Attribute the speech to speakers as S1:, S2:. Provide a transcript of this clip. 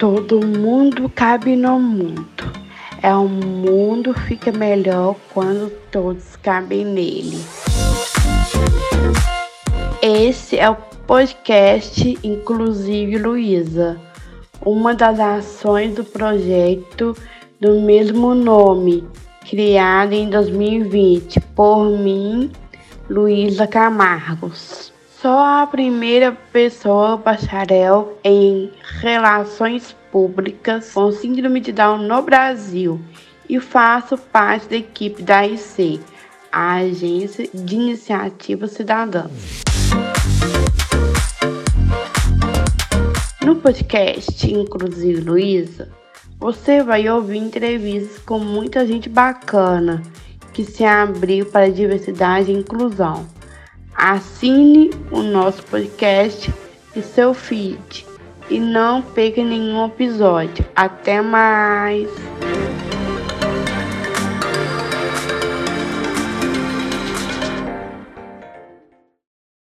S1: Todo mundo cabe no mundo. É o mundo fica melhor quando todos cabem nele. Esse é o podcast Inclusive Luísa, uma das ações do projeto do mesmo nome, criado em 2020 por mim, Luísa Camargos. Sou a primeira pessoa bacharel em Relações Públicas com Síndrome de Down no Brasil e faço parte da equipe da IC, a Agência de Iniciativa Cidadã. No podcast Inclusive Luísa, você vai ouvir entrevistas com muita gente bacana que se abriu para diversidade e inclusão. Assine o nosso podcast e seu feed e não perca nenhum episódio. Até mais!